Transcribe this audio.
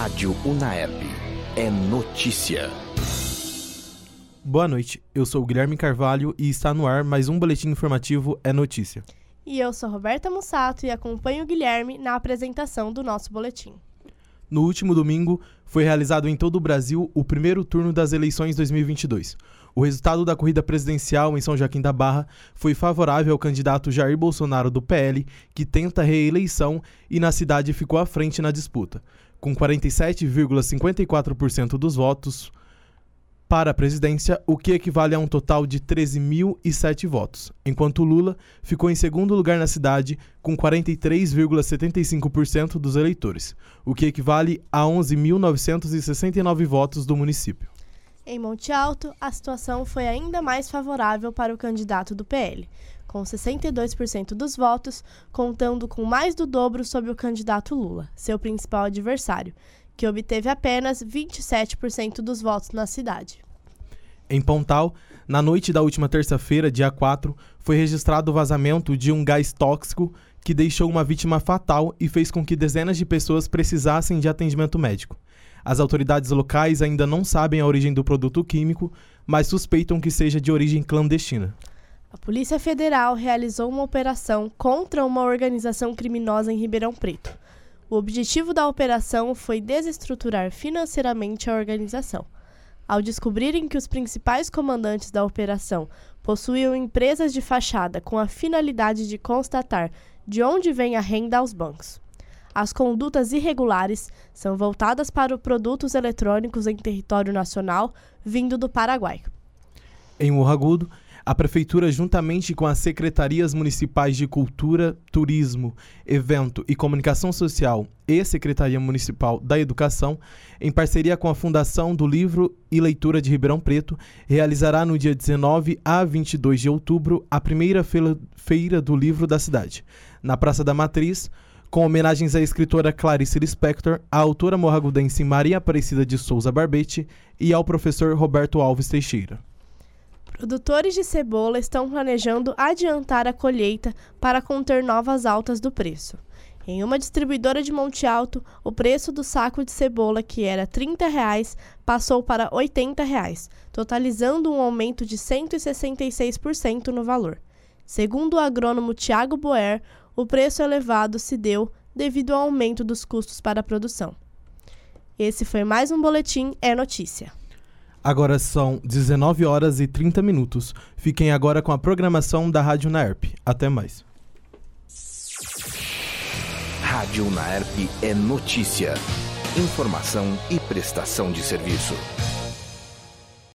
Rádio Unaerp. É notícia. Boa noite, eu sou o Guilherme Carvalho e está no ar mais um boletim informativo É Notícia. E eu sou Roberta Mussato e acompanho o Guilherme na apresentação do nosso boletim. No último domingo, foi realizado em todo o Brasil o primeiro turno das eleições 2022. O resultado da corrida presidencial em São Joaquim da Barra foi favorável ao candidato Jair Bolsonaro do PL, que tenta reeleição e na cidade ficou à frente na disputa. Com 47,54% dos votos para a presidência, o que equivale a um total de 13.007 votos, enquanto Lula ficou em segundo lugar na cidade com 43,75% dos eleitores, o que equivale a 11.969 votos do município. Em Monte Alto, a situação foi ainda mais favorável para o candidato do PL, com 62% dos votos, contando com mais do dobro sobre o candidato Lula, seu principal adversário, que obteve apenas 27% dos votos na cidade. Em Pontal, na noite da última terça-feira, dia 4, foi registrado o vazamento de um gás tóxico que deixou uma vítima fatal e fez com que dezenas de pessoas precisassem de atendimento médico. As autoridades locais ainda não sabem a origem do produto químico, mas suspeitam que seja de origem clandestina. A Polícia Federal realizou uma operação contra uma organização criminosa em Ribeirão Preto. O objetivo da operação foi desestruturar financeiramente a organização. Ao descobrirem que os principais comandantes da operação possuíam empresas de fachada com a finalidade de constatar de onde vem a renda aos bancos. As condutas irregulares são voltadas para os produtos eletrônicos em território nacional vindo do Paraguai. Em Morro Agudo, a Prefeitura, juntamente com as Secretarias Municipais de Cultura, Turismo, Evento e Comunicação Social e Secretaria Municipal da Educação, em parceria com a Fundação do Livro e Leitura de Ribeirão Preto, realizará no dia 19 a 22 de outubro a primeira feira do livro da cidade, na Praça da Matriz, com homenagens à escritora Clarice Lispector, à autora morragudense Maria Aparecida de Souza Barbete e ao professor Roberto Alves Teixeira. Produtores de cebola estão planejando adiantar a colheita para conter novas altas do preço. Em uma distribuidora de Monte Alto, o preço do saco de cebola, que era 30 reais, passou para 80 reais, totalizando um aumento de 166% no valor. Segundo o agrônomo Tiago Boer, o preço elevado se deu devido ao aumento dos custos para a produção. Esse foi mais um Boletim É Notícia. Agora são 19 horas e 30 minutos. Fiquem agora com a programação da Rádio Naerp. Até mais. Rádio Naerp é notícia. Informação e prestação de serviço.